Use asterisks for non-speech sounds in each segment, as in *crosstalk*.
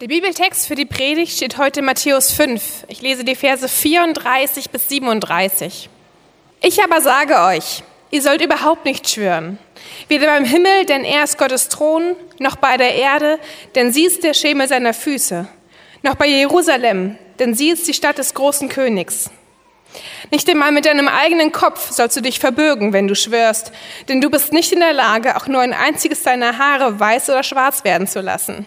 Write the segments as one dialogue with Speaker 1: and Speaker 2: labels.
Speaker 1: Der Bibeltext für die Predigt steht heute in Matthäus 5. Ich lese die Verse 34 bis 37. Ich aber sage euch, ihr sollt überhaupt nicht schwören. Weder beim Himmel, denn er ist Gottes Thron, noch bei der Erde, denn sie ist der Schemel seiner Füße, noch bei Jerusalem, denn sie ist die Stadt des großen Königs. Nicht einmal mit deinem eigenen Kopf sollst du dich verbürgen, wenn du schwörst, denn du bist nicht in der Lage, auch nur ein einziges deiner Haare weiß oder schwarz werden zu lassen.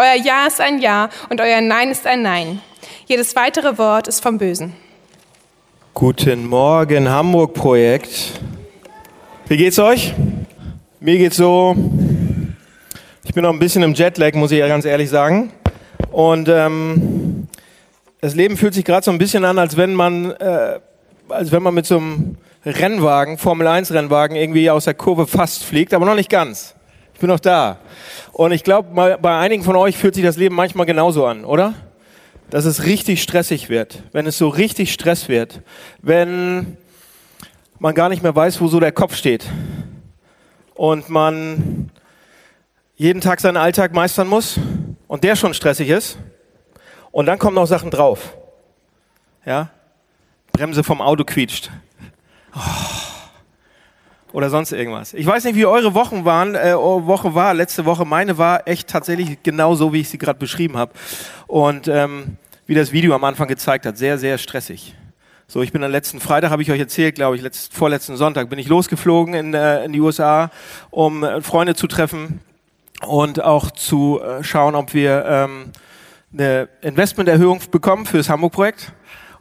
Speaker 1: Euer Ja ist ein Ja und euer Nein ist ein Nein. Jedes weitere Wort ist vom Bösen.
Speaker 2: Guten Morgen, Hamburg-Projekt. Wie geht's euch? Mir geht's so. Ich bin noch ein bisschen im Jetlag, muss ich ja ganz ehrlich sagen. Und ähm, das Leben fühlt sich gerade so ein bisschen an, als wenn man, äh, als wenn man mit so einem Rennwagen, Formel 1 Rennwagen, irgendwie aus der Kurve fast fliegt, aber noch nicht ganz. Ich bin noch da. Und ich glaube, bei einigen von euch fühlt sich das Leben manchmal genauso an, oder? Dass es richtig stressig wird, wenn es so richtig Stress wird, wenn man gar nicht mehr weiß, wo so der Kopf steht und man jeden Tag seinen Alltag meistern muss und der schon stressig ist und dann kommen noch Sachen drauf. Ja? Bremse vom Auto quietscht. Oh oder sonst irgendwas. Ich weiß nicht, wie eure Wochen waren, äh, Woche war, letzte Woche. Meine war echt tatsächlich genau so, wie ich sie gerade beschrieben habe. Und ähm, wie das Video am Anfang gezeigt hat, sehr, sehr stressig. So, ich bin am letzten Freitag, habe ich euch erzählt, glaube ich, letzt, vorletzten Sonntag, bin ich losgeflogen in, äh, in die USA, um äh, Freunde zu treffen und auch zu äh, schauen, ob wir ähm, eine Investmenterhöhung bekommen für das Hamburg-Projekt.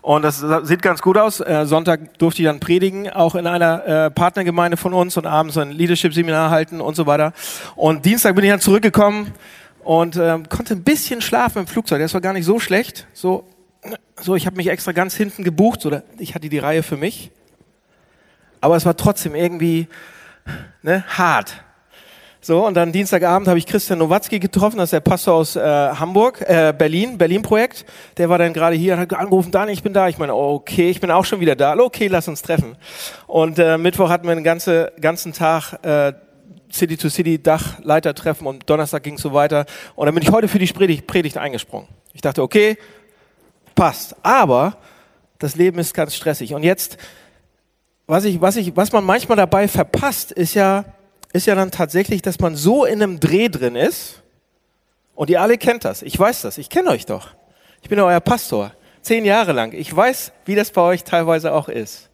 Speaker 2: Und das sieht ganz gut aus. Äh, Sonntag durfte ich dann predigen, auch in einer äh, Partnergemeinde von uns und abends ein Leadership-Seminar halten und so weiter. Und Dienstag bin ich dann zurückgekommen und äh, konnte ein bisschen schlafen im Flugzeug. Das war gar nicht so schlecht. So, so ich habe mich extra ganz hinten gebucht, oder ich hatte die Reihe für mich. Aber es war trotzdem irgendwie ne, hart. So, und dann Dienstagabend habe ich Christian Nowatzki getroffen, das ist der Pastor aus äh, Hamburg, äh, Berlin, Berlin-Projekt. Der war dann gerade hier und hat angerufen, Daniel, ich bin da. Ich meine, okay, ich bin auch schon wieder da. Okay, lass uns treffen. Und äh, Mittwoch hatten wir den ganze, ganzen Tag äh, City-to-City-Dachleitertreffen und Donnerstag ging es so weiter. Und dann bin ich heute für die Predigt, Predigt eingesprungen. Ich dachte, okay, passt. Aber das Leben ist ganz stressig. Und jetzt, was, ich, was, ich, was man manchmal dabei verpasst, ist ja, ist ja dann tatsächlich, dass man so in einem Dreh drin ist. Und ihr alle kennt das. Ich weiß das. Ich kenne euch doch. Ich bin euer Pastor. Zehn Jahre lang. Ich weiß, wie das bei euch teilweise auch ist.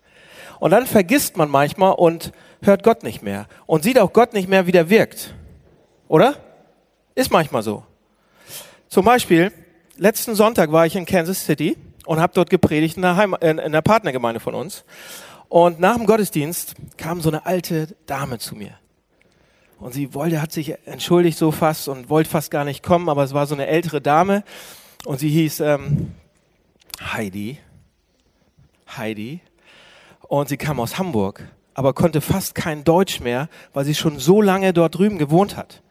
Speaker 2: Und dann vergisst man manchmal und hört Gott nicht mehr. Und sieht auch Gott nicht mehr, wie der wirkt. Oder? Ist manchmal so. Zum Beispiel, letzten Sonntag war ich in Kansas City und habe dort gepredigt in der, Heim in der Partnergemeinde von uns. Und nach dem Gottesdienst kam so eine alte Dame zu mir. Und sie wollte, hat sich entschuldigt so fast und wollte fast gar nicht kommen, aber es war so eine ältere Dame und sie hieß ähm, Heidi. Heidi. Und sie kam aus Hamburg, aber konnte fast kein Deutsch mehr, weil sie schon so lange dort drüben gewohnt hat.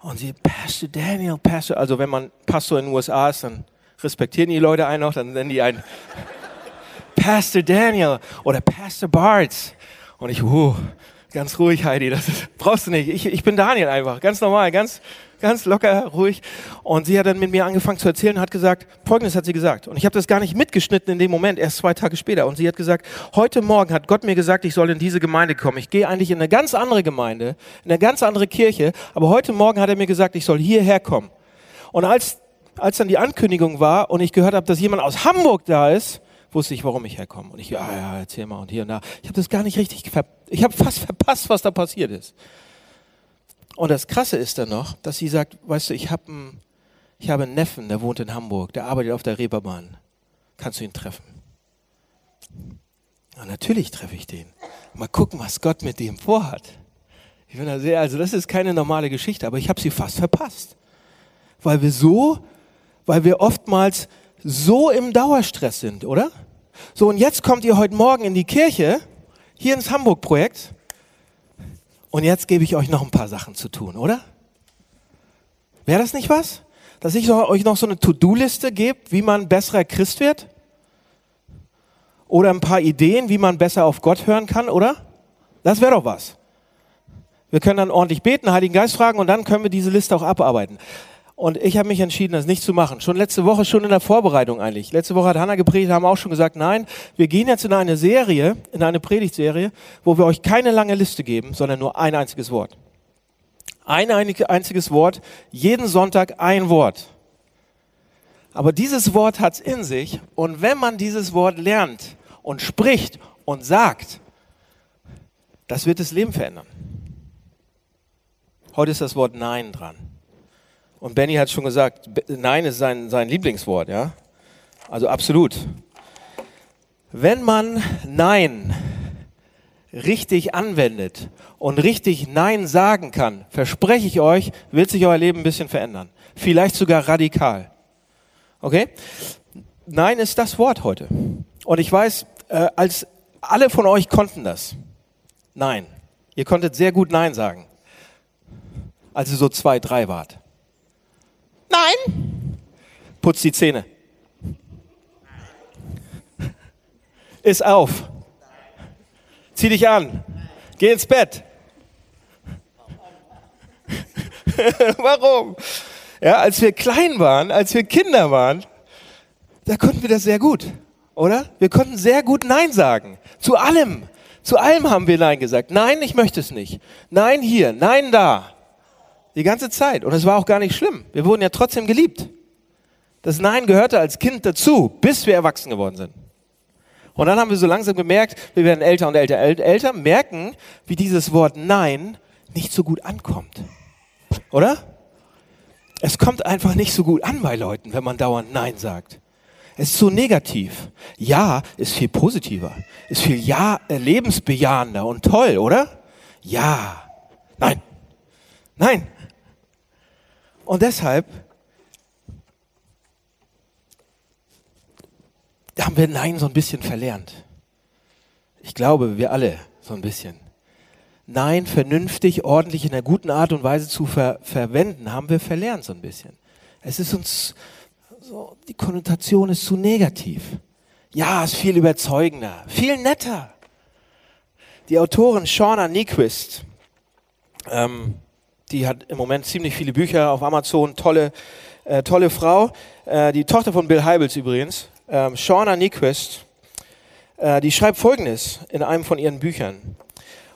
Speaker 2: Und sie, Pastor Daniel, Pastor, also wenn man Pastor in den USA ist, dann respektieren die Leute einen noch, dann nennen die einen *laughs* Pastor Daniel oder Pastor Bartz. Und ich, uh, Ganz ruhig, Heidi, das ist, brauchst du nicht. Ich, ich bin Daniel einfach, ganz normal, ganz, ganz locker, ruhig. Und sie hat dann mit mir angefangen zu erzählen und hat gesagt, Folgendes hat sie gesagt. Und ich habe das gar nicht mitgeschnitten in dem Moment, erst zwei Tage später. Und sie hat gesagt, heute Morgen hat Gott mir gesagt, ich soll in diese Gemeinde kommen. Ich gehe eigentlich in eine ganz andere Gemeinde, in eine ganz andere Kirche. Aber heute Morgen hat er mir gesagt, ich soll hierher kommen. Und als, als dann die Ankündigung war und ich gehört habe, dass jemand aus Hamburg da ist, wusste ich, warum ich herkomme. Und ich, ja, ja, erzähl mal und hier und da. Ich habe das gar nicht richtig, ich habe fast verpasst, was da passiert ist. Und das Krasse ist dann noch, dass sie sagt, weißt du, ich habe einen, ich habe einen Neffen, der wohnt in Hamburg, der arbeitet auf der Reeperbahn. Kannst du ihn treffen? Ja, natürlich treffe ich den. Mal gucken, was Gott mit dem vorhat. Ich bin da sehr, also das ist keine normale Geschichte, aber ich habe sie fast verpasst. Weil wir so, weil wir oftmals so im Dauerstress sind, oder? So, und jetzt kommt ihr heute Morgen in die Kirche, hier ins Hamburg-Projekt, und jetzt gebe ich euch noch ein paar Sachen zu tun, oder? Wäre das nicht was? Dass ich euch noch so eine To-Do-Liste gebe, wie man besserer Christ wird? Oder ein paar Ideen, wie man besser auf Gott hören kann, oder? Das wäre doch was. Wir können dann ordentlich beten, Heiligen Geist fragen und dann können wir diese Liste auch abarbeiten. Und ich habe mich entschieden, das nicht zu machen. Schon letzte Woche, schon in der Vorbereitung eigentlich. Letzte Woche hat Hanna gepredigt, haben auch schon gesagt, nein, wir gehen jetzt in eine Serie, in eine Predigtserie, wo wir euch keine lange Liste geben, sondern nur ein einziges Wort. Ein einziges Wort, jeden Sonntag ein Wort. Aber dieses Wort hat's in sich und wenn man dieses Wort lernt und spricht und sagt, das wird das Leben verändern. Heute ist das Wort Nein dran. Und Benny hat schon gesagt, Nein ist sein, sein Lieblingswort, ja? Also absolut. Wenn man Nein richtig anwendet und richtig Nein sagen kann, verspreche ich euch, wird sich euer Leben ein bisschen verändern. Vielleicht sogar radikal. Okay? Nein ist das Wort heute. Und ich weiß, äh, als alle von euch konnten das. Nein. Ihr konntet sehr gut Nein sagen. Als ihr so zwei, drei wart. Nein. Putz die Zähne. Ist auf. Zieh dich an. Geh ins Bett. *laughs* Warum? Ja, als wir klein waren, als wir Kinder waren, da konnten wir das sehr gut, oder? Wir konnten sehr gut Nein sagen. Zu allem. Zu allem haben wir Nein gesagt. Nein, ich möchte es nicht. Nein hier, nein da. Die ganze Zeit. Und es war auch gar nicht schlimm. Wir wurden ja trotzdem geliebt. Das Nein gehörte als Kind dazu, bis wir erwachsen geworden sind. Und dann haben wir so langsam gemerkt, wir werden älter und älter, älter, merken, wie dieses Wort Nein nicht so gut ankommt. Oder? Es kommt einfach nicht so gut an bei Leuten, wenn man dauernd Nein sagt. Es ist so negativ. Ja ist viel positiver, ist viel ja äh, lebensbejahender und toll, oder? Ja. Nein. Nein. Und deshalb haben wir Nein so ein bisschen verlernt. Ich glaube, wir alle so ein bisschen. Nein vernünftig, ordentlich, in einer guten Art und Weise zu ver verwenden, haben wir verlernt so ein bisschen. Es ist uns so, die Konnotation ist zu negativ. Ja, ist viel überzeugender, viel netter. Die Autorin Shauna Nyquist, ähm, die hat im Moment ziemlich viele Bücher auf Amazon, tolle, äh, tolle Frau, äh, die Tochter von Bill Heibels übrigens, ähm, Shauna Nyquist, äh, die schreibt Folgendes in einem von ihren Büchern.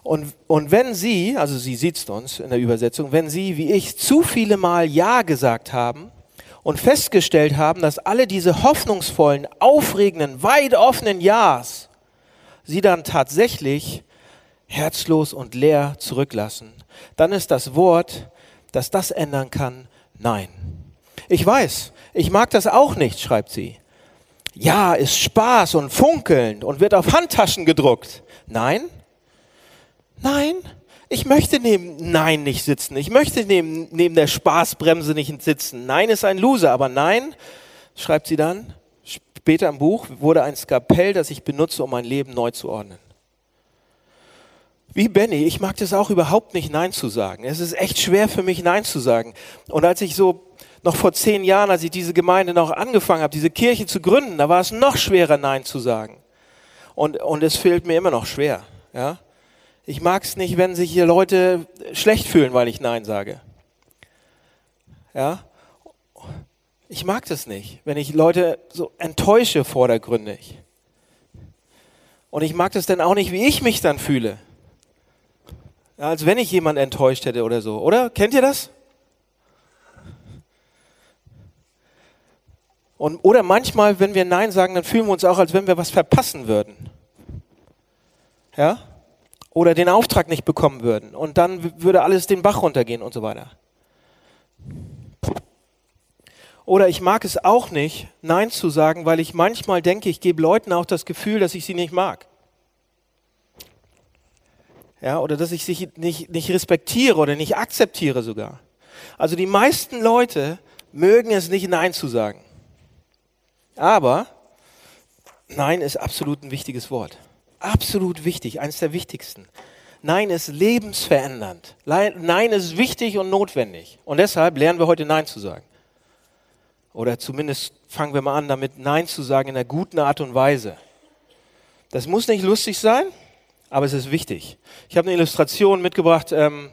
Speaker 2: Und, und wenn Sie, also sie sieht uns in der Übersetzung, wenn Sie, wie ich, zu viele Mal Ja gesagt haben und festgestellt haben, dass alle diese hoffnungsvollen, aufregenden, weit offenen Ja's Sie dann tatsächlich herzlos und leer zurücklassen, dann ist das Wort, das das ändern kann, Nein. Ich weiß, ich mag das auch nicht, schreibt sie. Ja ist Spaß und funkelnd und wird auf Handtaschen gedruckt. Nein, Nein, ich möchte neben Nein nicht sitzen. Ich möchte neben, neben der Spaßbremse nicht sitzen. Nein ist ein Loser, aber Nein, schreibt sie dann, später im Buch, wurde ein Skapell, das ich benutze, um mein Leben neu zu ordnen. Wie Benny, ich mag das auch überhaupt nicht, Nein zu sagen. Es ist echt schwer für mich, Nein zu sagen. Und als ich so noch vor zehn Jahren, als ich diese Gemeinde noch angefangen habe, diese Kirche zu gründen, da war es noch schwerer, Nein zu sagen. Und, und es fehlt mir immer noch schwer. Ja? Ich mag es nicht, wenn sich hier Leute schlecht fühlen, weil ich Nein sage. Ja? Ich mag das nicht, wenn ich Leute so enttäusche vordergründig. Und ich mag das dann auch nicht, wie ich mich dann fühle. Als wenn ich jemand enttäuscht hätte oder so. Oder? Kennt ihr das? Und, oder manchmal, wenn wir Nein sagen, dann fühlen wir uns auch, als wenn wir was verpassen würden. Ja? oder den Auftrag nicht bekommen würden. Und dann würde alles den Bach runtergehen und so weiter. Oder ich mag es auch nicht, Nein zu sagen, weil ich manchmal denke, ich gebe Leuten auch das Gefühl, dass ich sie nicht mag. Ja, oder dass ich sie nicht, nicht respektiere oder nicht akzeptiere sogar. Also die meisten Leute mögen es nicht, Nein zu sagen. Aber Nein ist absolut ein wichtiges Wort absolut wichtig, eines der wichtigsten. Nein ist lebensverändernd. Nein ist wichtig und notwendig. Und deshalb lernen wir heute Nein zu sagen. Oder zumindest fangen wir mal an, damit Nein zu sagen in einer guten Art und Weise. Das muss nicht lustig sein, aber es ist wichtig. Ich habe eine Illustration mitgebracht. Ähm,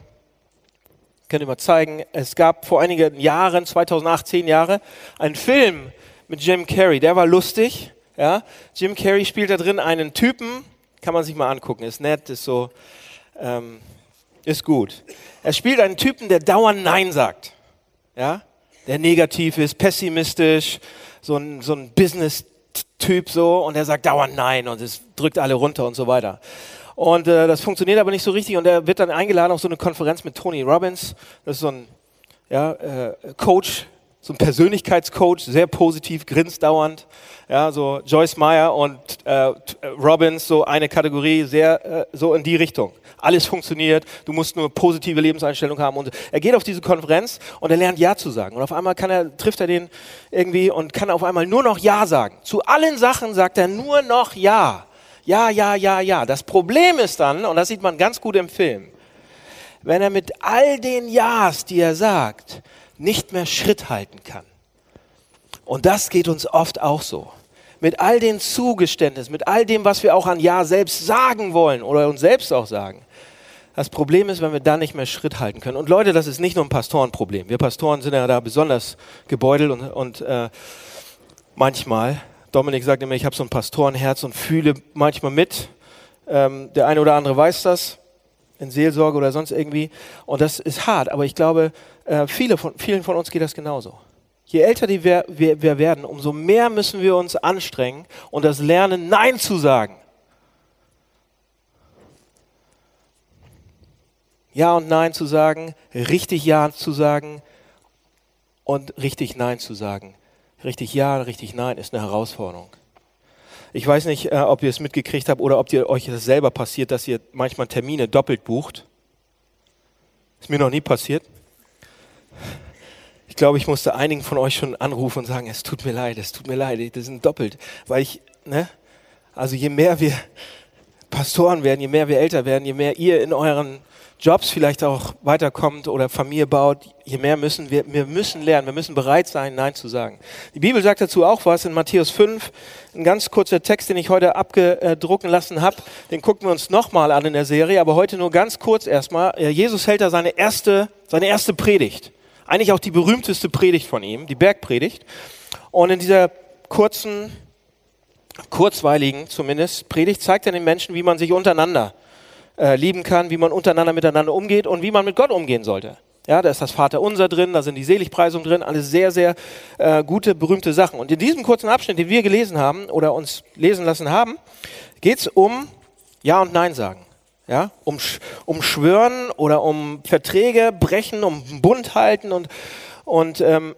Speaker 2: kann ich mal zeigen. Es gab vor einigen Jahren, 2008, 10 Jahre, einen Film mit Jim Carrey. Der war lustig. Ja? Jim Carrey spielt da drin einen Typen, kann man sich mal angucken, ist nett, ist so, ähm, ist gut. Er spielt einen Typen, der dauernd Nein sagt. Ja? Der negativ ist, pessimistisch, so ein, so ein Business-Typ so und er sagt dauernd Nein und es drückt alle runter und so weiter. Und äh, das funktioniert aber nicht so richtig und er wird dann eingeladen auf so eine Konferenz mit Tony Robbins. Das ist so ein ja, äh, Coach, so ein Persönlichkeitscoach, sehr positiv, grinst dauernd. Ja, so Joyce Meyer und äh, Robbins, so eine Kategorie, sehr äh, so in die Richtung. Alles funktioniert, du musst nur positive Lebenseinstellung haben. Und er geht auf diese Konferenz und er lernt Ja zu sagen. Und auf einmal kann er, trifft er den irgendwie und kann auf einmal nur noch Ja sagen. Zu allen Sachen sagt er nur noch Ja. Ja, ja, ja, ja. Das Problem ist dann, und das sieht man ganz gut im Film, wenn er mit all den Ja's, die er sagt, nicht mehr Schritt halten kann. Und das geht uns oft auch so. Mit all den Zugeständnissen, mit all dem, was wir auch an Ja selbst sagen wollen oder uns selbst auch sagen. Das Problem ist, wenn wir da nicht mehr Schritt halten können. Und Leute, das ist nicht nur ein Pastorenproblem. Wir Pastoren sind ja da besonders gebeutelt und, und äh, manchmal, Dominik sagt immer, ich habe so ein Pastorenherz und fühle manchmal mit. Ähm, der eine oder andere weiß das in Seelsorge oder sonst irgendwie. Und das ist hart, aber ich glaube, äh, viele von, vielen von uns geht das genauso. Je älter die wir, wir, wir werden, umso mehr müssen wir uns anstrengen und das lernen, Nein zu sagen. Ja und Nein zu sagen, richtig Ja zu sagen und richtig Nein zu sagen. Richtig Ja, richtig Nein ist eine Herausforderung. Ich weiß nicht, äh, ob ihr es mitgekriegt habt oder ob ihr euch das selber passiert, dass ihr manchmal Termine doppelt bucht. Ist mir noch nie passiert. Ich glaube, ich musste einigen von euch schon anrufen und sagen, es tut mir leid, es tut mir leid, das sind doppelt. Weil ich, ne? Also je mehr wir Pastoren werden, je mehr wir älter werden, je mehr ihr in euren Jobs vielleicht auch weiterkommt oder Familie baut, je mehr müssen wir, wir müssen lernen, wir müssen bereit sein, Nein zu sagen. Die Bibel sagt dazu auch was in Matthäus 5, ein ganz kurzer Text, den ich heute abgedrucken lassen habe, den gucken wir uns nochmal an in der Serie, aber heute nur ganz kurz erstmal. Jesus hält da seine erste, seine erste Predigt. Eigentlich auch die berühmteste Predigt von ihm, die Bergpredigt. Und in dieser kurzen, kurzweiligen zumindest Predigt zeigt er den Menschen, wie man sich untereinander äh, lieben kann, wie man untereinander miteinander umgeht und wie man mit Gott umgehen sollte. Ja, da ist das Vaterunser drin, da sind die Seligpreisungen drin, alles sehr, sehr äh, gute, berühmte Sachen. Und in diesem kurzen Abschnitt, den wir gelesen haben oder uns lesen lassen haben, geht es um Ja und Nein sagen. Ja, um, um Schwören oder um Verträge brechen, um Bund halten und, und ähm,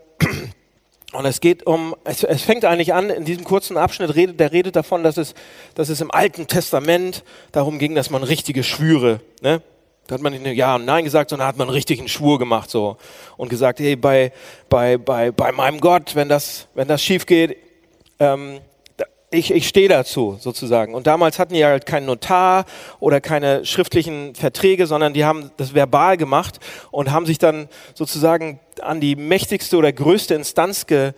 Speaker 2: und es geht um, es, es, fängt eigentlich an, in diesem kurzen Abschnitt redet, der redet davon, dass es, dass es im Alten Testament darum ging, dass man richtige Schwüre, ne? Da hat man nicht Ja und Nein gesagt, sondern hat man einen richtigen Schwur gemacht so und gesagt, hey, bei, bei, bei, bei meinem Gott, wenn das, wenn das schief geht, ähm, ich, ich stehe dazu sozusagen. Und damals hatten die halt keinen Notar oder keine schriftlichen Verträge, sondern die haben das verbal gemacht und haben sich dann sozusagen an die mächtigste oder größte Instanz ge,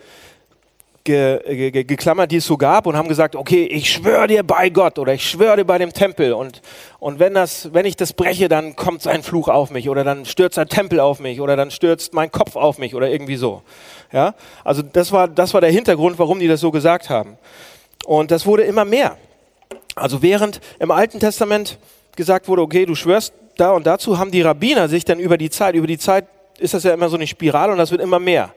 Speaker 2: ge, ge, geklammert, die es so gab und haben gesagt, okay, ich schwöre dir bei Gott oder ich schwöre dir bei dem Tempel und, und wenn, das, wenn ich das breche, dann kommt sein Fluch auf mich oder dann stürzt ein Tempel auf mich oder dann stürzt mein Kopf auf mich oder irgendwie so. Ja? Also das war, das war der Hintergrund, warum die das so gesagt haben. Und das wurde immer mehr. Also während im Alten Testament gesagt wurde, okay, du schwörst da und dazu, haben die Rabbiner sich dann über die Zeit, über die Zeit ist das ja immer so eine Spirale und das wird immer mehr.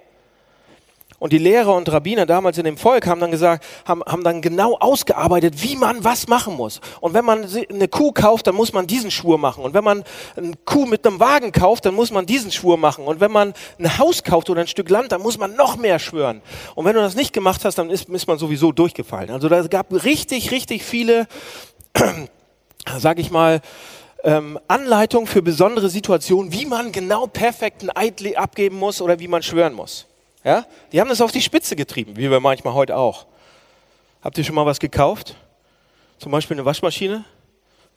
Speaker 2: Und die Lehrer und Rabbiner damals in dem Volk haben dann gesagt, haben, haben dann genau ausgearbeitet, wie man was machen muss. Und wenn man eine Kuh kauft, dann muss man diesen Schwur machen. Und wenn man eine Kuh mit einem Wagen kauft, dann muss man diesen Schwur machen. Und wenn man ein Haus kauft oder ein Stück Land, dann muss man noch mehr schwören. Und wenn du das nicht gemacht hast, dann ist, ist man sowieso durchgefallen. Also da gab richtig, richtig viele, *clears throat* sag ich mal, ähm, Anleitungen für besondere Situationen, wie man genau perfekten Eid abgeben muss oder wie man schwören muss. Ja? Die haben das auf die Spitze getrieben, wie wir manchmal heute auch. Habt ihr schon mal was gekauft? Zum Beispiel eine Waschmaschine?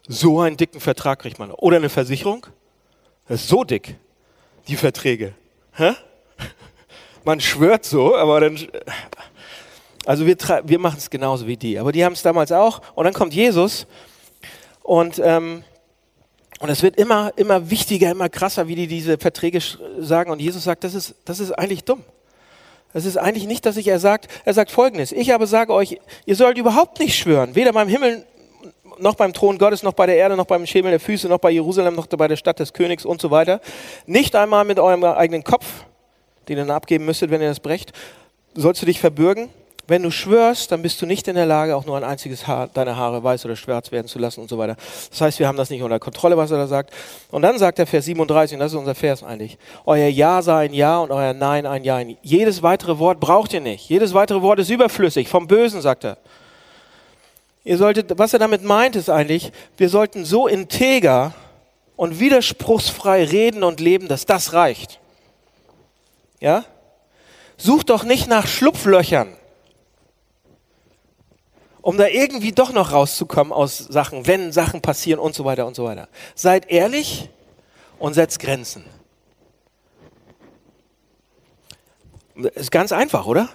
Speaker 2: So einen dicken Vertrag kriegt man. Oder eine Versicherung? Das ist so dick, die Verträge. Hä? *laughs* Man schwört so, aber dann. Also wir, wir machen es genauso wie die. Aber die haben es damals auch. Und dann kommt Jesus und, ähm, Und es wird immer, immer wichtiger, immer krasser, wie die diese Verträge sagen. Und Jesus sagt, das ist, das ist eigentlich dumm. Das ist eigentlich nicht, dass ich, er sagt, er sagt Folgendes. Ich aber sage euch, ihr sollt überhaupt nicht schwören, weder beim Himmel noch beim Thron Gottes, noch bei der Erde, noch beim Schemel der Füße, noch bei Jerusalem, noch bei der Stadt des Königs und so weiter. Nicht einmal mit eurem eigenen Kopf, den ihr dann abgeben müsstet, wenn ihr das brecht, sollst du dich verbürgen. Wenn du schwörst, dann bist du nicht in der Lage, auch nur ein einziges Haar deiner Haare weiß oder schwarz werden zu lassen und so weiter. Das heißt, wir haben das nicht unter Kontrolle, was er da sagt. Und dann sagt der Vers 37, und das ist unser Vers eigentlich, euer Ja sei ein Ja und euer Nein ein Ja. Jedes weitere Wort braucht ihr nicht. Jedes weitere Wort ist überflüssig. Vom Bösen, sagt er. Ihr solltet, was er damit meint, ist eigentlich, wir sollten so integer und widerspruchsfrei reden und leben, dass das reicht. Ja? Sucht doch nicht nach Schlupflöchern, um da irgendwie doch noch rauszukommen aus Sachen, wenn Sachen passieren und so weiter und so weiter. Seid ehrlich und setzt Grenzen. Ist ganz einfach, oder?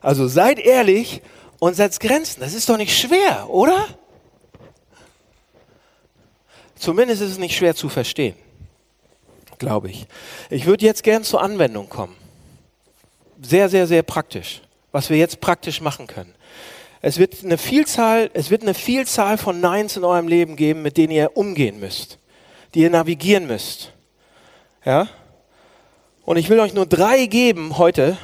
Speaker 2: Also seid ehrlich und setzt Grenzen. Das ist doch nicht schwer, oder? Zumindest ist es nicht schwer zu verstehen, glaube ich. Ich würde jetzt gern zur Anwendung kommen. Sehr, sehr, sehr praktisch. Was wir jetzt praktisch machen können. Es wird eine Vielzahl, es wird eine Vielzahl von Neins in eurem Leben geben, mit denen ihr umgehen müsst, die ihr navigieren müsst. Ja? Und ich will euch nur drei geben heute,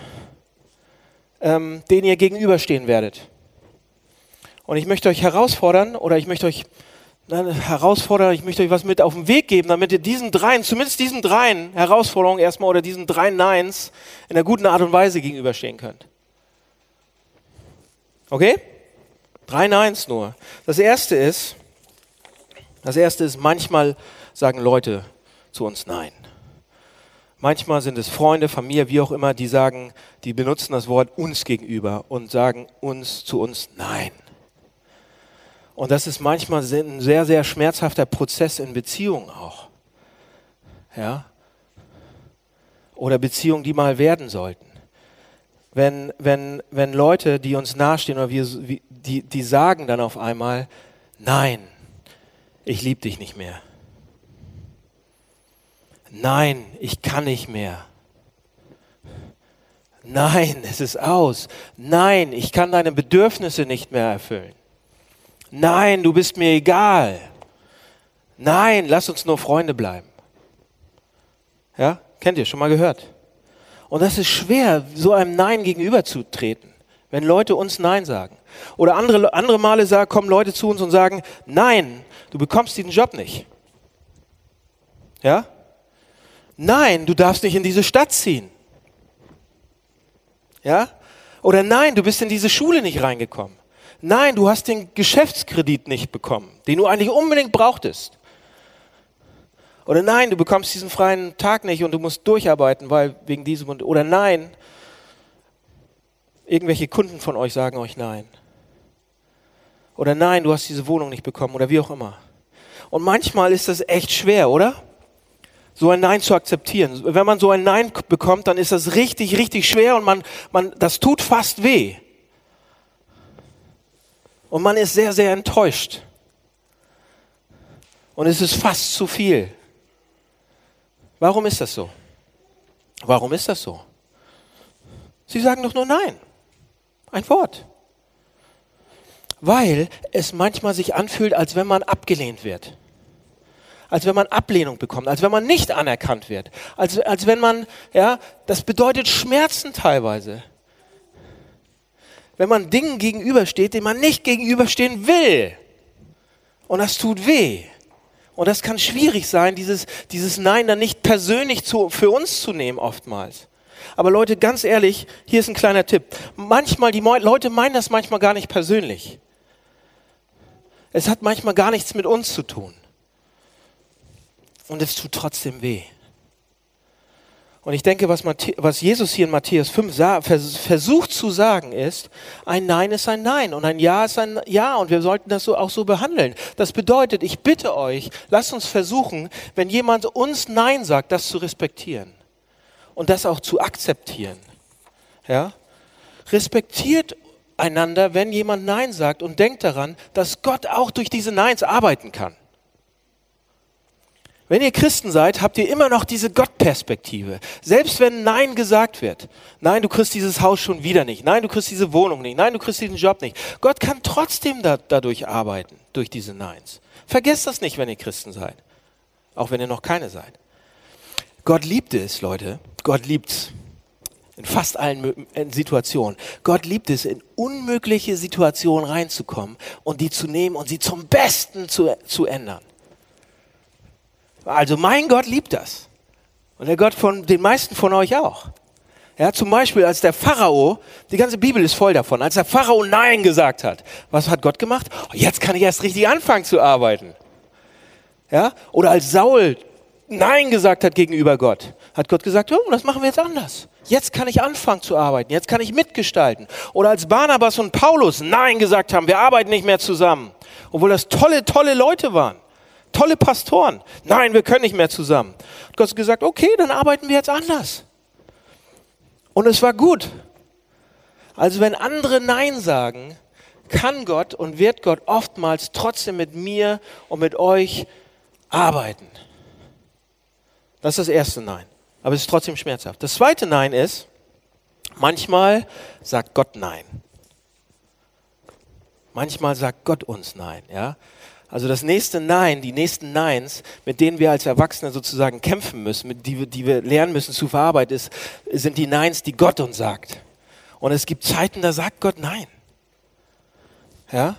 Speaker 2: ähm, denen ihr gegenüberstehen werdet. Und ich möchte euch herausfordern oder ich möchte euch nein, herausfordern, ich möchte euch was mit auf den Weg geben, damit ihr diesen dreien, zumindest diesen dreien Herausforderungen erstmal oder diesen drei Neins in einer guten Art und Weise gegenüberstehen könnt. Okay? Drei Neins nur. Das erste ist, das erste ist, manchmal sagen Leute zu uns Nein. Manchmal sind es Freunde, Familie, wie auch immer, die sagen, die benutzen das Wort uns gegenüber und sagen uns zu uns Nein. Und das ist manchmal ein sehr, sehr schmerzhafter Prozess in Beziehungen auch. Ja? Oder Beziehungen, die mal werden sollten. Wenn, wenn, wenn Leute, die uns nahestehen, oder wir, die, die sagen dann auf einmal, nein, ich liebe dich nicht mehr. Nein, ich kann nicht mehr. Nein, es ist aus. Nein, ich kann deine Bedürfnisse nicht mehr erfüllen. Nein, du bist mir egal. Nein, lass uns nur Freunde bleiben. Ja, kennt ihr, schon mal gehört. Und das ist schwer, so einem Nein gegenüberzutreten, wenn Leute uns Nein sagen. Oder andere, andere Male sagen, kommen Leute zu uns und sagen, nein, du bekommst diesen Job nicht. Ja? Nein, du darfst nicht in diese Stadt ziehen. Ja? Oder nein, du bist in diese Schule nicht reingekommen. Nein, du hast den Geschäftskredit nicht bekommen, den du eigentlich unbedingt brauchtest. Oder nein, du bekommst diesen freien Tag nicht und du musst durcharbeiten, weil wegen diesem und oder nein, irgendwelche Kunden von euch sagen euch nein. Oder nein, du hast diese Wohnung nicht bekommen oder wie auch immer. Und manchmal ist das echt schwer, oder? so ein Nein zu akzeptieren. Wenn man so ein Nein bekommt, dann ist das richtig, richtig schwer und man, man, das tut fast weh. Und man ist sehr, sehr enttäuscht. Und es ist fast zu viel. Warum ist das so? Warum ist das so? Sie sagen doch nur Nein. Ein Wort. Weil es manchmal sich anfühlt, als wenn man abgelehnt wird als wenn man Ablehnung bekommt, als wenn man nicht anerkannt wird, als, als wenn man, ja, das bedeutet Schmerzen teilweise. Wenn man Dingen gegenübersteht, denen man nicht gegenüberstehen will. Und das tut weh. Und das kann schwierig sein, dieses, dieses Nein dann nicht persönlich zu, für uns zu nehmen oftmals. Aber Leute, ganz ehrlich, hier ist ein kleiner Tipp. Manchmal, die Leute meinen das manchmal gar nicht persönlich. Es hat manchmal gar nichts mit uns zu tun. Und es tut trotzdem weh. Und ich denke, was, was Jesus hier in Matthäus 5 versucht zu sagen ist, ein Nein ist ein Nein und ein Ja ist ein Ja und wir sollten das so auch so behandeln. Das bedeutet, ich bitte euch, lasst uns versuchen, wenn jemand uns Nein sagt, das zu respektieren und das auch zu akzeptieren. Ja? Respektiert einander, wenn jemand Nein sagt und denkt daran, dass Gott auch durch diese Neins arbeiten kann. Wenn ihr Christen seid, habt ihr immer noch diese Gottperspektive. Selbst wenn Nein gesagt wird. Nein, du kriegst dieses Haus schon wieder nicht. Nein, du kriegst diese Wohnung nicht. Nein, du kriegst diesen Job nicht. Gott kann trotzdem da, dadurch arbeiten, durch diese Neins. Vergesst das nicht, wenn ihr Christen seid. Auch wenn ihr noch keine seid. Gott liebt es, Leute. Gott liebt's. In fast allen Situationen. Gott liebt es, in unmögliche Situationen reinzukommen und die zu nehmen und sie zum Besten zu, zu ändern. Also mein Gott liebt das. Und der Gott von den meisten von euch auch. Ja, zum Beispiel, als der Pharao, die ganze Bibel ist voll davon, als der Pharao Nein gesagt hat, was hat Gott gemacht? Oh, jetzt kann ich erst richtig anfangen zu arbeiten. Ja, oder als Saul Nein gesagt hat gegenüber Gott, hat Gott gesagt, oh, das machen wir jetzt anders. Jetzt kann ich anfangen zu arbeiten, jetzt kann ich mitgestalten. Oder als Barnabas und Paulus Nein gesagt haben, wir arbeiten nicht mehr zusammen, obwohl das tolle, tolle Leute waren tolle Pastoren. Nein, wir können nicht mehr zusammen. Und Gott hat gesagt, okay, dann arbeiten wir jetzt anders. Und es war gut. Also wenn andere Nein sagen, kann Gott und wird Gott oftmals trotzdem mit mir und mit euch arbeiten. Das ist das erste Nein. Aber es ist trotzdem schmerzhaft. Das zweite Nein ist, manchmal sagt Gott Nein. Manchmal sagt Gott uns Nein. Ja? Also das nächste Nein, die nächsten Neins, mit denen wir als Erwachsene sozusagen kämpfen müssen, mit die, die wir lernen müssen zu verarbeiten, ist, sind die Neins, die Gott uns sagt. Und es gibt Zeiten, da sagt Gott Nein. Ja?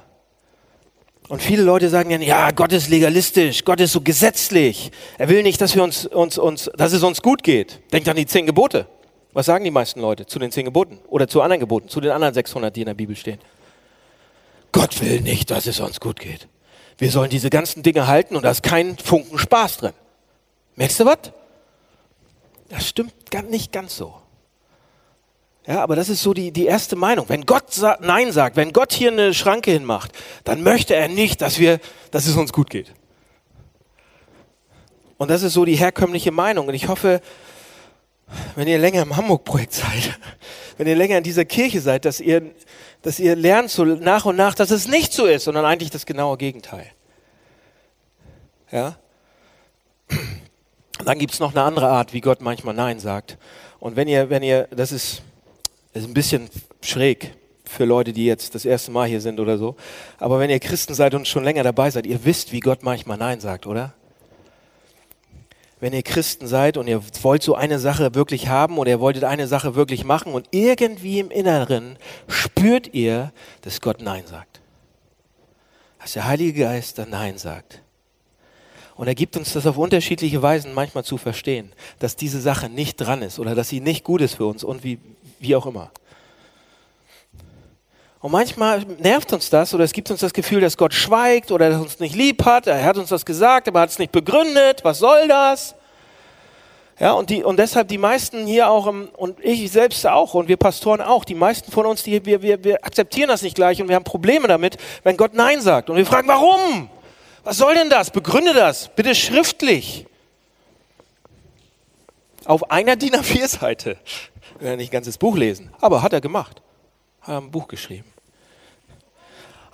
Speaker 2: Und viele Leute sagen dann, ja, Gott ist legalistisch, Gott ist so gesetzlich. Er will nicht, dass wir uns, uns, uns, dass es uns gut geht. Denkt an die zehn Gebote. Was sagen die meisten Leute zu den zehn Geboten? Oder zu anderen Geboten, zu den anderen 600, die in der Bibel stehen? Gott will nicht, dass es uns gut geht. Wir sollen diese ganzen Dinge halten und da ist kein Funken Spaß drin. Merkst du was? Das stimmt nicht ganz so. Ja, aber das ist so die, die erste Meinung. Wenn Gott sa Nein sagt, wenn Gott hier eine Schranke hinmacht, dann möchte er nicht, dass wir, dass es uns gut geht. Und das ist so die herkömmliche Meinung. Und ich hoffe, wenn ihr länger im Hamburg-Projekt *laughs* seid, wenn ihr länger in dieser Kirche seid, dass ihr, dass ihr lernt so nach und nach, dass es nicht so ist, sondern eigentlich das genaue Gegenteil. Ja? Dann gibt es noch eine andere Art, wie Gott manchmal Nein sagt. Und wenn ihr, wenn ihr, das ist, ist ein bisschen schräg für Leute, die jetzt das erste Mal hier sind oder so. Aber wenn ihr Christen seid und schon länger dabei seid, ihr wisst, wie Gott manchmal Nein sagt, oder? Wenn ihr Christen seid und ihr wollt so eine Sache wirklich haben oder ihr wolltet eine Sache wirklich machen und irgendwie im Inneren spürt ihr, dass Gott Nein sagt. Dass der Heilige Geist dann Nein sagt. Und er gibt uns das auf unterschiedliche Weisen manchmal zu verstehen, dass diese Sache nicht dran ist oder dass sie nicht gut ist für uns und wie, wie auch immer. Und manchmal nervt uns das oder es gibt uns das Gefühl, dass Gott schweigt oder dass er uns nicht lieb hat. Er hat uns das gesagt, aber hat es nicht begründet. Was soll das? Ja, und, die, und deshalb die meisten hier auch, im, und ich selbst auch, und wir Pastoren auch, die meisten von uns, die, wir, wir, wir akzeptieren das nicht gleich und wir haben Probleme damit, wenn Gott Nein sagt. Und wir fragen, warum? Was soll denn das? Begründe das, bitte schriftlich. Auf einer DIN A4-Seite. Wir werden nicht ein ganzes Buch lesen, aber hat er gemacht. Hat er ein Buch geschrieben.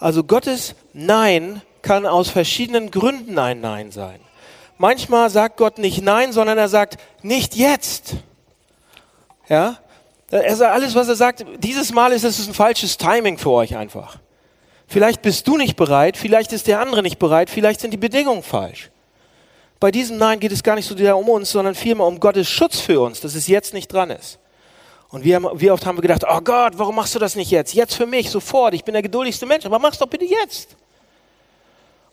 Speaker 2: Also Gottes Nein kann aus verschiedenen Gründen ein Nein sein. Manchmal sagt Gott nicht Nein, sondern er sagt nicht jetzt. Ja? Er sagt alles, was er sagt, dieses Mal ist es ein falsches Timing für euch einfach. Vielleicht bist du nicht bereit, vielleicht ist der andere nicht bereit, vielleicht sind die Bedingungen falsch. Bei diesem Nein geht es gar nicht so sehr um uns, sondern vielmehr um Gottes Schutz für uns, dass es jetzt nicht dran ist. Und wir wie oft haben wir gedacht, oh Gott, warum machst du das nicht jetzt? Jetzt für mich, sofort, ich bin der geduldigste Mensch, aber mach's doch bitte jetzt.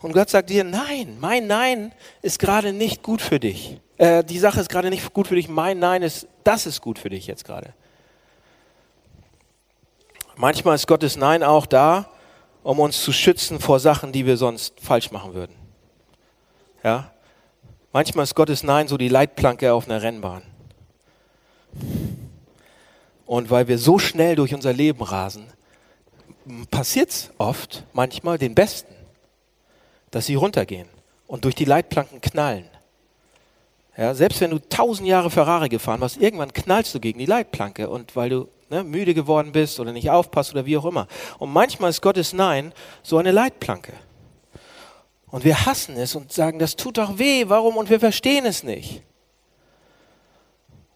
Speaker 2: Und Gott sagt dir, nein, mein Nein ist gerade nicht gut für dich. Äh, die Sache ist gerade nicht gut für dich, mein Nein ist, das ist gut für dich jetzt gerade. Manchmal ist Gottes Nein auch da, um uns zu schützen vor Sachen, die wir sonst falsch machen würden. Ja? Manchmal ist Gottes Nein so die Leitplanke auf einer Rennbahn. Und weil wir so schnell durch unser Leben rasen, passiert es oft, manchmal den Besten, dass sie runtergehen und durch die Leitplanken knallen. Ja, selbst wenn du tausend Jahre Ferrari gefahren hast, irgendwann knallst du gegen die Leitplanke und weil du ne, müde geworden bist oder nicht aufpasst oder wie auch immer. Und manchmal ist Gottes Nein so eine Leitplanke. Und wir hassen es und sagen, das tut doch weh, warum? Und wir verstehen es nicht.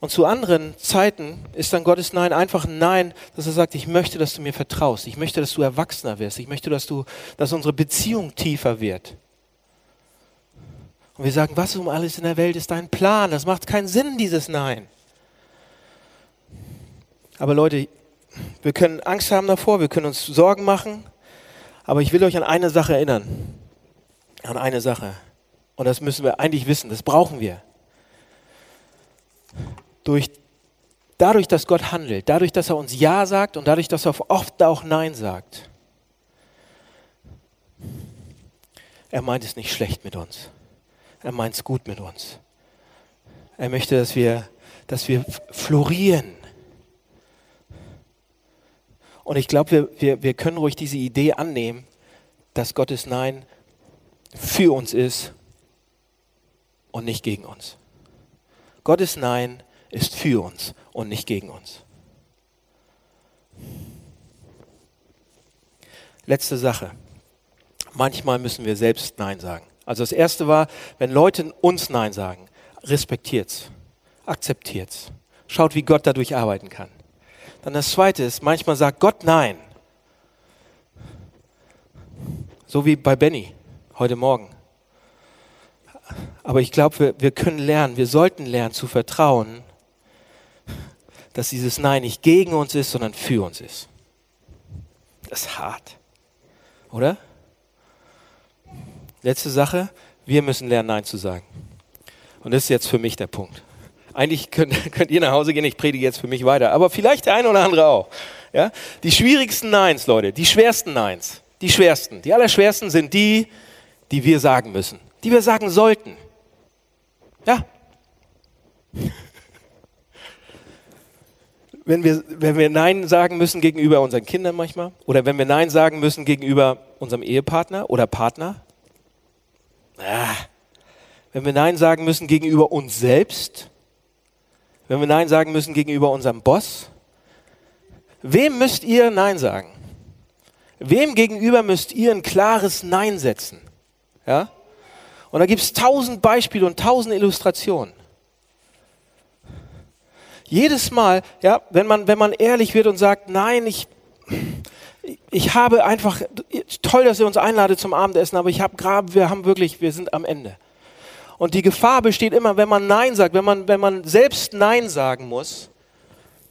Speaker 2: Und zu anderen Zeiten ist dann Gottes Nein einfach ein Nein, dass er sagt, ich möchte, dass du mir vertraust. Ich möchte, dass du erwachsener wirst. Ich möchte, dass du, dass unsere Beziehung tiefer wird. Und wir sagen, was um alles in der Welt ist dein Plan? Das macht keinen Sinn, dieses Nein. Aber Leute, wir können Angst haben davor, wir können uns Sorgen machen, aber ich will euch an eine Sache erinnern. An eine Sache. Und das müssen wir eigentlich wissen, das brauchen wir. Durch, dadurch, dass Gott handelt, dadurch, dass er uns Ja sagt und dadurch, dass er oft auch Nein sagt, er meint es nicht schlecht mit uns. Er meint es gut mit uns. Er möchte, dass wir, dass wir florieren. Und ich glaube, wir, wir, wir können ruhig diese Idee annehmen, dass Gottes Nein für uns ist und nicht gegen uns. Gottes Nein ist für uns und nicht gegen uns. Letzte Sache. Manchmal müssen wir selbst Nein sagen. Also das erste war, wenn Leute uns Nein sagen, respektiert's, akzeptiert's, schaut, wie Gott dadurch arbeiten kann. Dann das zweite ist, manchmal sagt Gott Nein. So wie bei Benny heute Morgen. Aber ich glaube, wir, wir können lernen, wir sollten lernen zu vertrauen, dass dieses Nein nicht gegen uns ist, sondern für uns ist. Das ist hart. Oder? Letzte Sache, wir müssen lernen, Nein zu sagen. Und das ist jetzt für mich der Punkt. Eigentlich könnt, *laughs* könnt ihr nach Hause gehen, ich predige jetzt für mich weiter, aber vielleicht der eine oder andere auch. Ja? Die schwierigsten Neins, Leute, die schwersten Neins, die schwersten, die allerschwersten sind die, die wir sagen müssen, die wir sagen sollten. Ja. Wenn wir, wenn wir Nein sagen müssen gegenüber unseren Kindern manchmal oder wenn wir Nein sagen müssen gegenüber unserem Ehepartner oder Partner, Ah. Wenn wir Nein sagen müssen gegenüber uns selbst, wenn wir Nein sagen müssen gegenüber unserem Boss, wem müsst ihr Nein sagen? Wem gegenüber müsst ihr ein klares Nein setzen? Ja? Und da gibt es tausend Beispiele und tausend Illustrationen. Jedes Mal, ja, wenn man, wenn man ehrlich wird und sagt, nein, ich, ich habe einfach, toll, dass ihr uns einladet zum Abendessen, aber ich habe gerade, wir haben wirklich, wir sind am Ende. Und die Gefahr besteht immer, wenn man Nein sagt, wenn man, wenn man selbst Nein sagen muss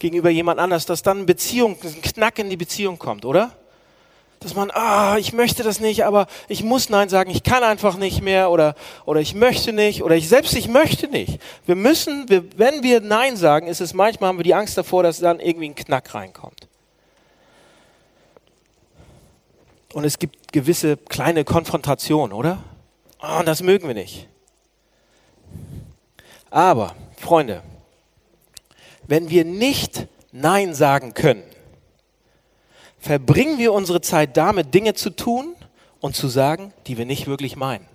Speaker 2: gegenüber jemand anders, dass dann Beziehung, ein Knack in die Beziehung kommt, oder? Dass man, ah, ich möchte das nicht, aber ich muss Nein sagen, ich kann einfach nicht mehr oder, oder ich möchte nicht oder ich selbst, ich möchte nicht. Wir müssen, wir, wenn wir Nein sagen, ist es manchmal, haben wir die Angst davor, dass dann irgendwie ein Knack reinkommt. Und es gibt gewisse kleine Konfrontationen, oder? Oh, und das mögen wir nicht. Aber, Freunde, wenn wir nicht Nein sagen können, verbringen wir unsere Zeit damit, Dinge zu tun und zu sagen, die wir nicht wirklich meinen.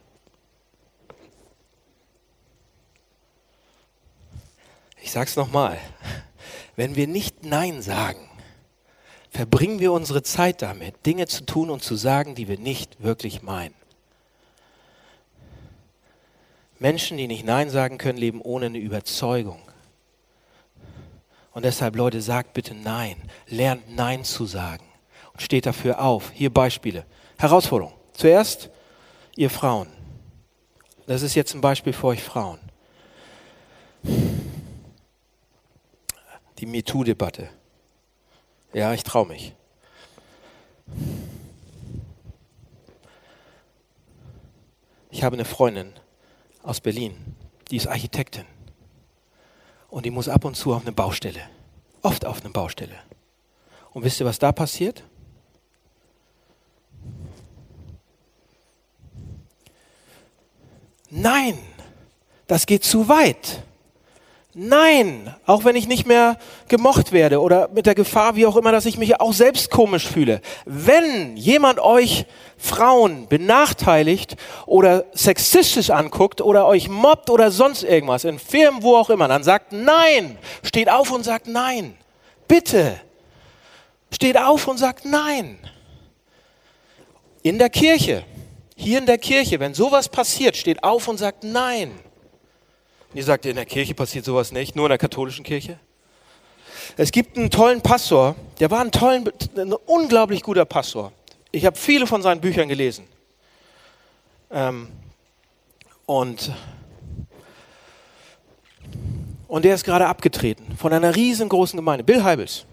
Speaker 2: Ich sage es nochmal. Wenn wir nicht Nein sagen, verbringen wir unsere Zeit damit, Dinge zu tun und zu sagen, die wir nicht wirklich meinen. Menschen, die nicht Nein sagen können, leben ohne eine Überzeugung. Und deshalb, Leute, sagt bitte Nein. Lernt Nein zu sagen. Steht dafür auf. Hier Beispiele. Herausforderung. Zuerst, ihr Frauen. Das ist jetzt ein Beispiel für euch Frauen. Die MeToo-Debatte. Ja, ich traue mich. Ich habe eine Freundin aus Berlin, die ist Architektin. Und die muss ab und zu auf eine Baustelle. Oft auf eine Baustelle. Und wisst ihr, was da passiert? Nein, das geht zu weit. Nein, auch wenn ich nicht mehr gemocht werde oder mit der Gefahr, wie auch immer, dass ich mich auch selbst komisch fühle. Wenn jemand euch Frauen benachteiligt oder sexistisch anguckt oder euch mobbt oder sonst irgendwas, in Firmen, wo auch immer, dann sagt nein. Steht auf und sagt nein. Bitte. Steht auf und sagt nein. In der Kirche. Hier in der Kirche, wenn sowas passiert, steht auf und sagt Nein. Und ihr sagt, in der Kirche passiert sowas nicht, nur in der katholischen Kirche? Es gibt einen tollen Pastor, der war ein, tollen, ein unglaublich guter Pastor. Ich habe viele von seinen Büchern gelesen. Ähm, und, und der ist gerade abgetreten von einer riesengroßen Gemeinde. Bill Heibels.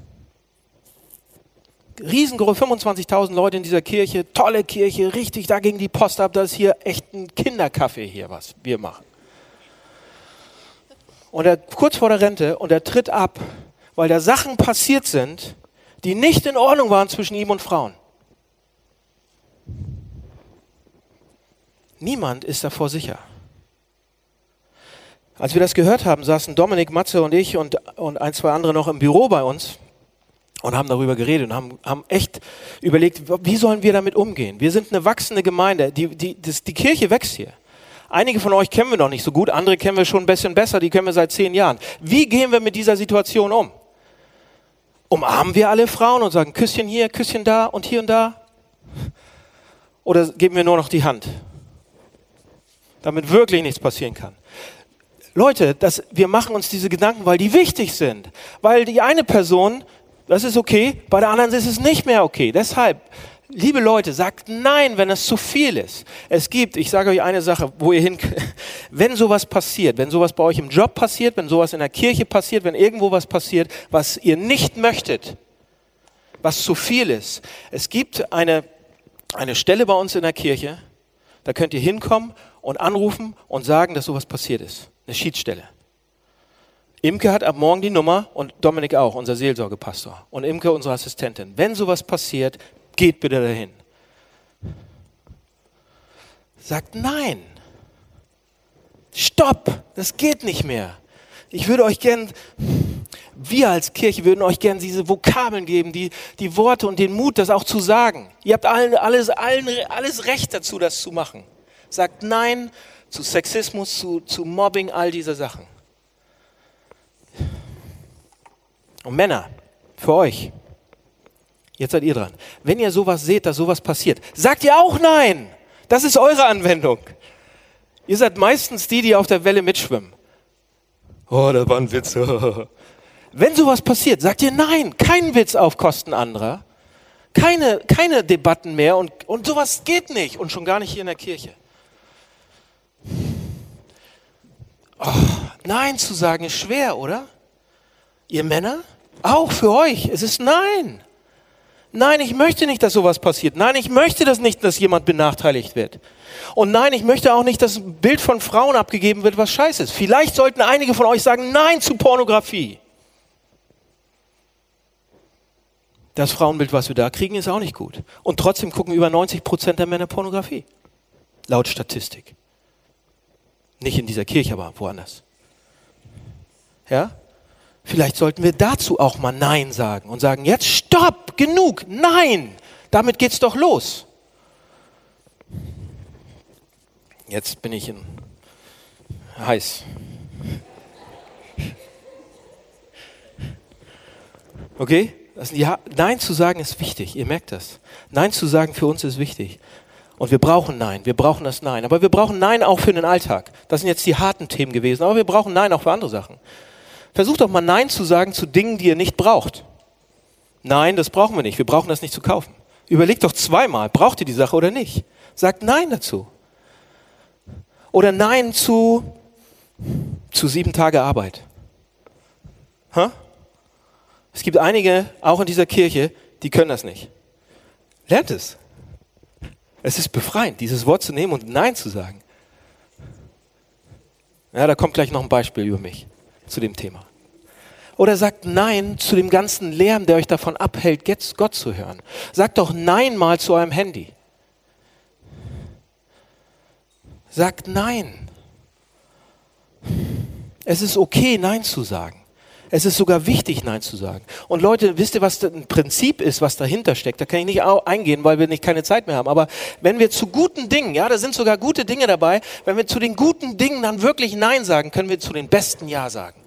Speaker 2: Riesengroß, 25.000 Leute in dieser Kirche, tolle Kirche, richtig, da ging die Post ab, das ist hier echt ein Kinderkaffee hier, was wir machen. Und er kurz vor der Rente und er tritt ab, weil da Sachen passiert sind, die nicht in Ordnung waren zwischen ihm und Frauen. Niemand ist davor sicher. Als wir das gehört haben, saßen Dominik, Matze und ich und, und ein, zwei andere noch im Büro bei uns und haben darüber geredet und haben, haben echt überlegt, wie sollen wir damit umgehen? Wir sind eine wachsende Gemeinde, die, die, das, die Kirche wächst hier. Einige von euch kennen wir noch nicht so gut, andere kennen wir schon ein bisschen besser, die kennen wir seit zehn Jahren. Wie gehen wir mit dieser Situation um? Umarmen wir alle Frauen und sagen Küsschen hier, Küsschen da und hier und da? Oder geben wir nur noch die Hand? damit wirklich nichts passieren kann. Leute, das, wir machen uns diese Gedanken, weil die wichtig sind. Weil die eine Person, das ist okay, bei der anderen ist es nicht mehr okay. Deshalb, liebe Leute, sagt nein, wenn es zu viel ist. Es gibt, ich sage euch eine Sache, wo ihr hin, *laughs* wenn sowas passiert, wenn sowas bei euch im Job passiert, wenn sowas in der Kirche passiert, wenn irgendwo was passiert, was ihr nicht möchtet, was zu viel ist. Es gibt eine, eine Stelle bei uns in der Kirche, da könnt ihr hinkommen und anrufen und sagen, dass sowas passiert ist. Eine Schiedsstelle. Imke hat ab morgen die Nummer und Dominik auch, unser Seelsorgepastor. Und Imke, unsere Assistentin. Wenn sowas passiert, geht bitte dahin. Sagt nein. Stopp, das geht nicht mehr. Ich würde euch gern, wir als Kirche würden euch gern diese Vokabeln geben, die, die Worte und den Mut, das auch zu sagen. Ihr habt allen, alles, allen, alles Recht dazu, das zu machen sagt Nein zu Sexismus, zu, zu Mobbing, all diese Sachen. Und Männer, für euch, jetzt seid ihr dran. Wenn ihr sowas seht, dass sowas passiert, sagt ihr auch Nein. Das ist eure Anwendung. Ihr seid meistens die, die auf der Welle mitschwimmen. Oh, das war ein Witz. *laughs* Wenn sowas passiert, sagt ihr Nein, kein Witz auf Kosten anderer. Keine, keine Debatten mehr und, und sowas geht nicht und schon gar nicht hier in der Kirche. Oh, nein zu sagen ist schwer, oder? Ihr Männer? Auch für euch. Es ist Nein. Nein, ich möchte nicht, dass sowas passiert. Nein, ich möchte das nicht, dass jemand benachteiligt wird. Und nein, ich möchte auch nicht, dass ein Bild von Frauen abgegeben wird, was scheiße ist. Vielleicht sollten einige von euch sagen Nein zu Pornografie. Das Frauenbild, was wir da kriegen, ist auch nicht gut. Und trotzdem gucken über 90 Prozent der Männer Pornografie. Laut Statistik. Nicht in dieser Kirche, aber woanders. Ja? Vielleicht sollten wir dazu auch mal Nein sagen und sagen, jetzt stopp, genug, nein, damit geht's doch los. Jetzt bin ich in heiß. Okay? ja, Nein zu sagen ist wichtig, ihr merkt das. Nein zu sagen für uns ist wichtig. Und wir brauchen Nein, wir brauchen das Nein. Aber wir brauchen Nein auch für den Alltag. Das sind jetzt die harten Themen gewesen, aber wir brauchen Nein auch für andere Sachen. Versucht doch mal Nein zu sagen zu Dingen, die ihr nicht braucht. Nein, das brauchen wir nicht. Wir brauchen das nicht zu kaufen. Überlegt doch zweimal, braucht ihr die Sache oder nicht? Sagt Nein dazu. Oder Nein zu, zu sieben Tage Arbeit. Ha? Es gibt einige, auch in dieser Kirche, die können das nicht. Lernt es. Es ist befreiend, dieses Wort zu nehmen und Nein zu sagen. Ja, da kommt gleich noch ein Beispiel über mich zu dem Thema. Oder sagt Nein zu dem ganzen Lärm, der euch davon abhält, Gott zu hören. Sagt doch Nein mal zu eurem Handy. Sagt Nein. Es ist okay, Nein zu sagen. Es ist sogar wichtig, Nein zu sagen. Und Leute, wisst ihr, was ein Prinzip ist, was dahinter steckt? Da kann ich nicht eingehen, weil wir nicht keine Zeit mehr haben. Aber wenn wir zu guten Dingen, ja, da sind sogar gute Dinge dabei, wenn wir zu den guten Dingen dann wirklich Nein sagen, können wir zu den besten Ja sagen.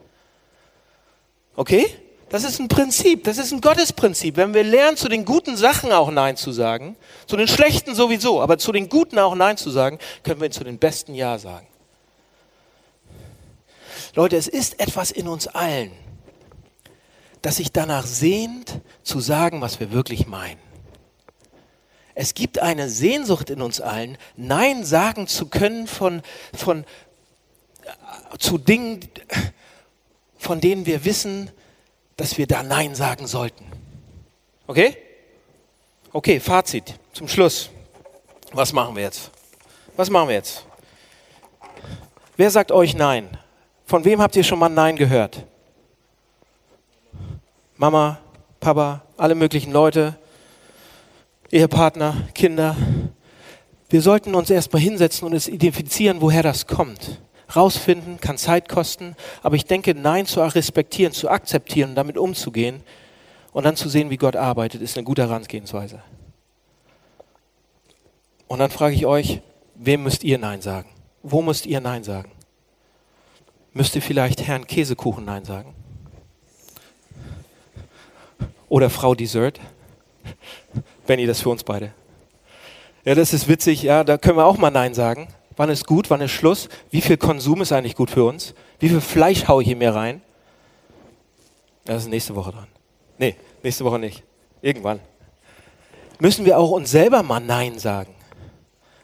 Speaker 2: Okay? Das ist ein Prinzip, das ist ein Gottesprinzip. Wenn wir lernen, zu den guten Sachen auch Nein zu sagen, zu den schlechten sowieso, aber zu den guten auch Nein zu sagen, können wir zu den besten Ja sagen. Leute, es ist etwas in uns allen, das sich danach sehnt, zu sagen, was wir wirklich meinen. Es gibt eine Sehnsucht in uns allen, Nein sagen zu können von, von, äh, zu Dingen, von denen wir wissen, dass wir da Nein sagen sollten. Okay? Okay, Fazit zum Schluss. Was machen wir jetzt? Was machen wir jetzt? Wer sagt euch Nein? Von wem habt ihr schon mal Nein gehört? Mama, Papa, alle möglichen Leute, Ehepartner, Kinder. Wir sollten uns erstmal hinsetzen und es identifizieren, woher das kommt rausfinden, kann Zeit kosten, aber ich denke, Nein zu respektieren, zu akzeptieren damit umzugehen und dann zu sehen, wie Gott arbeitet, ist eine gute Herangehensweise. Und dann frage ich euch, wem müsst ihr Nein sagen? Wo müsst ihr Nein sagen? Müsst ihr vielleicht Herrn Käsekuchen Nein sagen? Oder Frau Dessert? Benny, das für uns beide. Ja, das ist witzig, ja, da können wir auch mal Nein sagen. Wann ist gut? Wann ist Schluss? Wie viel Konsum ist eigentlich gut für uns? Wie viel Fleisch haue ich hier mir rein? Das ist nächste Woche dran. Nee, nächste Woche nicht. Irgendwann. Müssen wir auch uns selber mal Nein sagen?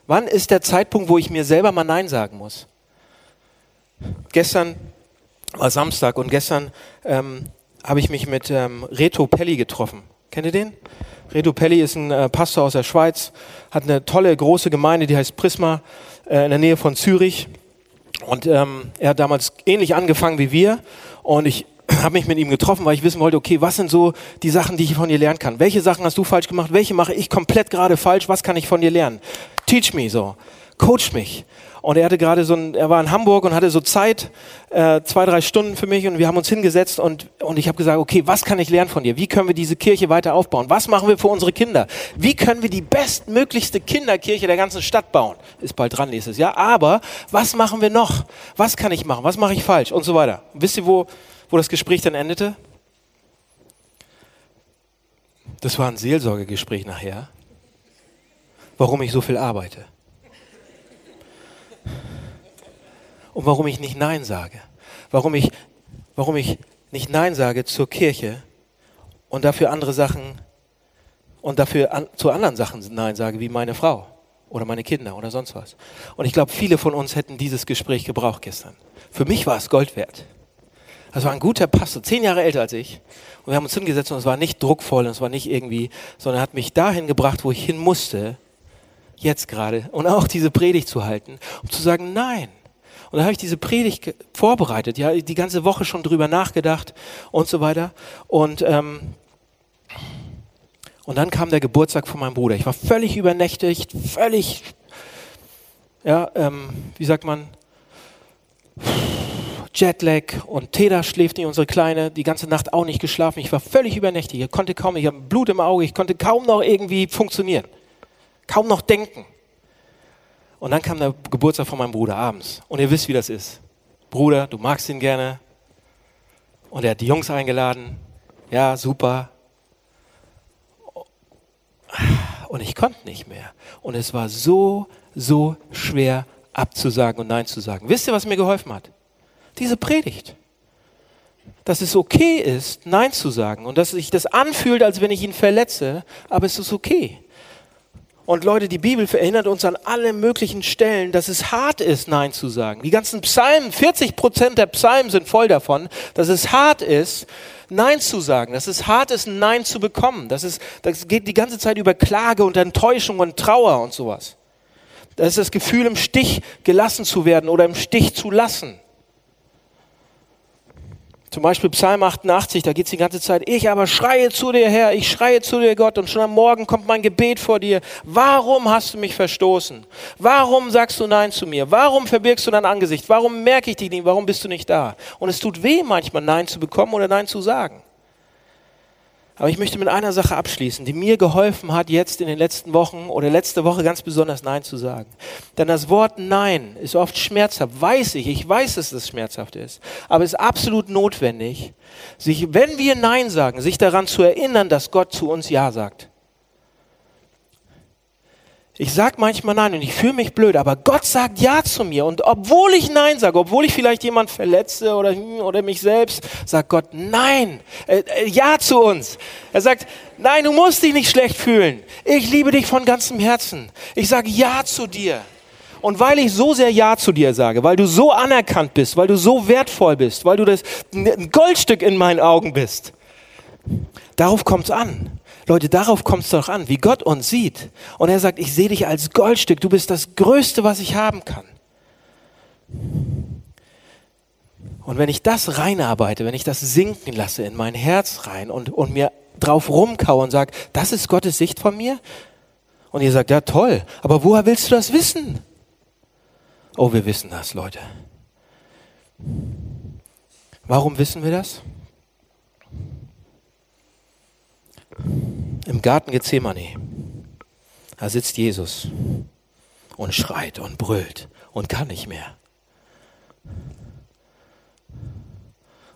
Speaker 2: Wann ist der Zeitpunkt, wo ich mir selber mal Nein sagen muss? Gestern war Samstag und gestern ähm, habe ich mich mit ähm, Reto Pelli getroffen. Kennt ihr den? Reto Pelli ist ein äh, Pastor aus der Schweiz, hat eine tolle große Gemeinde, die heißt Prisma äh, in der Nähe von Zürich. Und ähm, er hat damals ähnlich angefangen wie wir. Und ich *clears throat* habe mich mit ihm getroffen, weil ich wissen wollte, okay, was sind so die Sachen, die ich von dir lernen kann? Welche Sachen hast du falsch gemacht? Welche mache ich komplett gerade falsch? Was kann ich von dir lernen? Teach me so. Coach mich. Und er hatte gerade so ein, er war in Hamburg und hatte so Zeit, äh, zwei, drei Stunden für mich und wir haben uns hingesetzt und, und ich habe gesagt, okay, was kann ich lernen von dir? Wie können wir diese Kirche weiter aufbauen? Was machen wir für unsere Kinder? Wie können wir die bestmöglichste Kinderkirche der ganzen Stadt bauen? Ist bald dran nächstes Jahr. Aber was machen wir noch? Was kann ich machen? Was mache ich falsch? Und so weiter. Wisst ihr, wo, wo das Gespräch dann endete? Das war ein Seelsorgegespräch nachher, warum ich so viel arbeite. Und warum ich nicht Nein sage. Warum ich, warum ich nicht Nein sage zur Kirche und dafür andere Sachen und dafür an, zu anderen Sachen Nein sage, wie meine Frau oder meine Kinder oder sonst was. Und ich glaube, viele von uns hätten dieses Gespräch gebraucht gestern. Für mich war es Gold wert. Das war ein guter Pastor, zehn Jahre älter als ich. Und wir haben uns hingesetzt und es war nicht druckvoll und es war nicht irgendwie, sondern hat mich dahin gebracht, wo ich hin musste, jetzt gerade, und auch diese Predigt zu halten, um zu sagen, nein, und da habe ich diese Predigt vorbereitet, ja, die ganze Woche schon drüber nachgedacht und so weiter. Und, ähm, und dann kam der Geburtstag von meinem Bruder. Ich war völlig übernächtigt, völlig, ja, ähm, wie sagt man, Jetlag und Teda schläft nicht, unsere Kleine, die ganze Nacht auch nicht geschlafen. Ich war völlig übernächtigt. Ich konnte kaum, ich habe Blut im Auge, ich konnte kaum noch irgendwie funktionieren. Kaum noch denken. Und dann kam der Geburtstag von meinem Bruder abends. Und ihr wisst, wie das ist. Bruder, du magst ihn gerne. Und er hat die Jungs eingeladen. Ja, super. Und ich konnte nicht mehr. Und es war so, so schwer abzusagen und Nein zu sagen. Wisst ihr, was mir geholfen hat? Diese Predigt. Dass es okay ist, Nein zu sagen und dass sich das anfühlt, als wenn ich ihn verletze, aber es ist okay. Und Leute, die Bibel erinnert uns an alle möglichen Stellen, dass es hart ist, Nein zu sagen. Die ganzen Psalmen, 40 Prozent der Psalmen sind voll davon, dass es hart ist, Nein zu sagen, dass es hart ist, ein Nein zu bekommen. Das, ist, das geht die ganze Zeit über Klage und Enttäuschung und Trauer und sowas. Das ist das Gefühl, im Stich gelassen zu werden oder im Stich zu lassen. Zum Beispiel Psalm 88, da geht es die ganze Zeit, ich aber schreie zu dir Herr, ich schreie zu dir Gott und schon am Morgen kommt mein Gebet vor dir. Warum hast du mich verstoßen? Warum sagst du Nein zu mir? Warum verbirgst du dein Angesicht? Warum merke ich dich nicht? Warum bist du nicht da? Und es tut weh manchmal Nein zu bekommen oder Nein zu sagen. Aber ich möchte mit einer Sache abschließen, die mir geholfen hat, jetzt in den letzten Wochen oder letzte Woche ganz besonders Nein zu sagen. Denn das Wort Nein ist oft schmerzhaft, weiß ich, ich weiß, dass es schmerzhaft ist. Aber es ist absolut notwendig, sich, wenn wir Nein sagen, sich daran zu erinnern, dass Gott zu uns Ja sagt. Ich sage manchmal Nein und ich fühle mich blöd, aber Gott sagt Ja zu mir. Und obwohl ich Nein sage, obwohl ich vielleicht jemand verletze oder, oder mich selbst, sagt Gott Nein, äh, äh, Ja zu uns. Er sagt, nein, du musst dich nicht schlecht fühlen. Ich liebe dich von ganzem Herzen. Ich sage Ja zu dir. Und weil ich so sehr Ja zu dir sage, weil du so anerkannt bist, weil du so wertvoll bist, weil du das ein Goldstück in meinen Augen bist, darauf kommt es an. Leute, darauf kommt es doch an, wie Gott uns sieht. Und er sagt, ich sehe dich als Goldstück, du bist das Größte, was ich haben kann. Und wenn ich das reinarbeite, wenn ich das sinken lasse in mein Herz rein und, und mir drauf rumkaue und sage, das ist Gottes Sicht von mir? Und ihr sagt, ja toll, aber woher willst du das wissen? Oh, wir wissen das, Leute. Warum wissen wir das? Im Garten Gethsemane, da sitzt Jesus und schreit und brüllt und kann nicht mehr.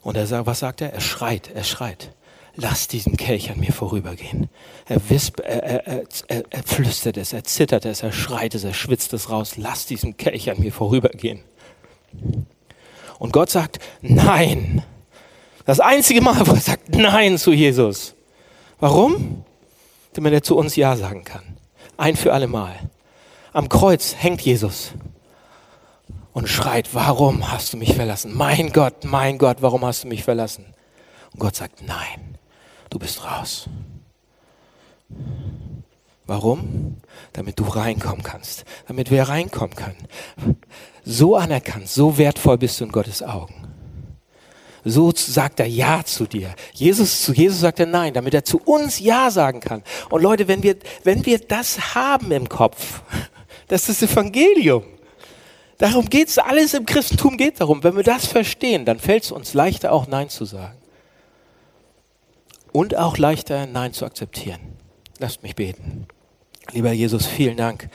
Speaker 2: Und er sagt, was sagt er? Er schreit, er schreit. Lass diesen Kelch an mir vorübergehen. Er, wisp, er, er, er, er flüstert es, er zittert es, er schreit es, er schwitzt es raus. Lass diesen Kelch an mir vorübergehen. Und Gott sagt Nein. Das einzige Mal, wo er sagt Nein zu Jesus. Warum? Damit er zu uns Ja sagen kann. Ein für alle Mal. Am Kreuz hängt Jesus und schreit, warum hast du mich verlassen? Mein Gott, mein Gott, warum hast du mich verlassen? Und Gott sagt, nein, du bist raus. Warum? Damit du reinkommen kannst, damit wir reinkommen können. So anerkannt, so wertvoll bist du in Gottes Augen. So sagt er Ja zu dir. Jesus, zu Jesus sagt er Nein, damit er zu uns Ja sagen kann. Und Leute, wenn wir, wenn wir das haben im Kopf, *laughs* das ist das Evangelium. Darum geht's, alles im Christentum geht darum. Wenn wir das verstehen, dann fällt es uns leichter, auch Nein zu sagen. Und auch leichter, Nein zu akzeptieren. Lasst mich beten. Lieber Jesus, vielen Dank,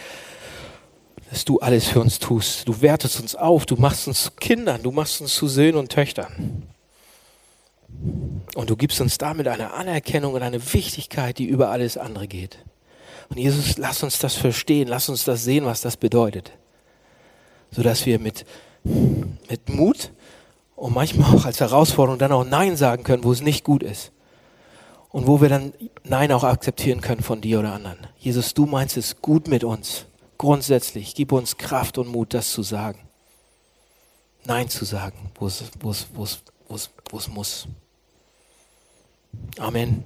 Speaker 2: dass du alles für uns tust. Du wertest uns auf, du machst uns zu Kindern, du machst uns zu Söhnen und Töchtern. Und du gibst uns damit eine Anerkennung und eine Wichtigkeit, die über alles andere geht. Und Jesus, lass uns das verstehen, lass uns das sehen, was das bedeutet. Sodass wir mit, mit Mut und manchmal auch als Herausforderung dann auch Nein sagen können, wo es nicht gut ist. Und wo wir dann Nein auch akzeptieren können von dir oder anderen. Jesus, du meinst es gut mit uns. Grundsätzlich. Gib uns Kraft und Mut, das zu sagen. Nein zu sagen, wo es, wo es, wo es, wo es muss. Amen.